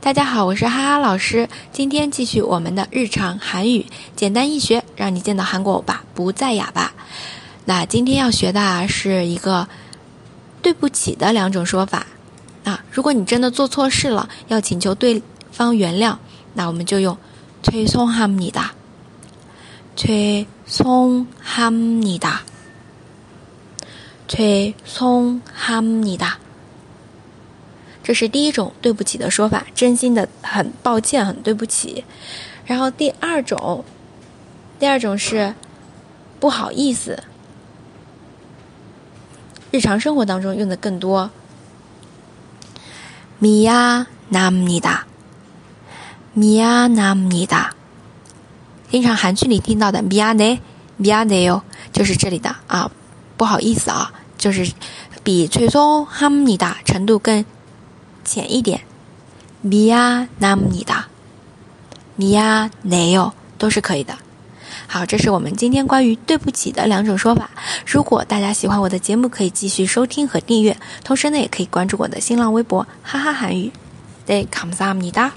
大家好我是哈哈老师。今天继续我们的日常韩语简单易学让你见到韩国欧巴不再哑巴。那今天要学的啊是一个对不起的两种说法。啊如果你真的做错事了要请求对方原谅那我们就用吹松哈姆尼达。吹松哈姆尼达。吹松哈姆尼达。这是第一种对不起的说法，真心的很抱歉，很对不起。然后第二种，第二种是不好意思，日常生活当中用的更多。미안합니 다， 미안합니 다。 经常韩剧里听到的미안 해， 미안해 요， 就是这里的啊，不好意思啊，就是比죄송합니다程度更。 浅一点，米呀那米哒，米呀哪有都是可以的。好，这是我们今天关于对不起的两种说法。如果大家喜欢我的节目，可以继续收听和订阅，同时呢，也可以关注我的新浪微博哈哈韩语。对，감사합니 다。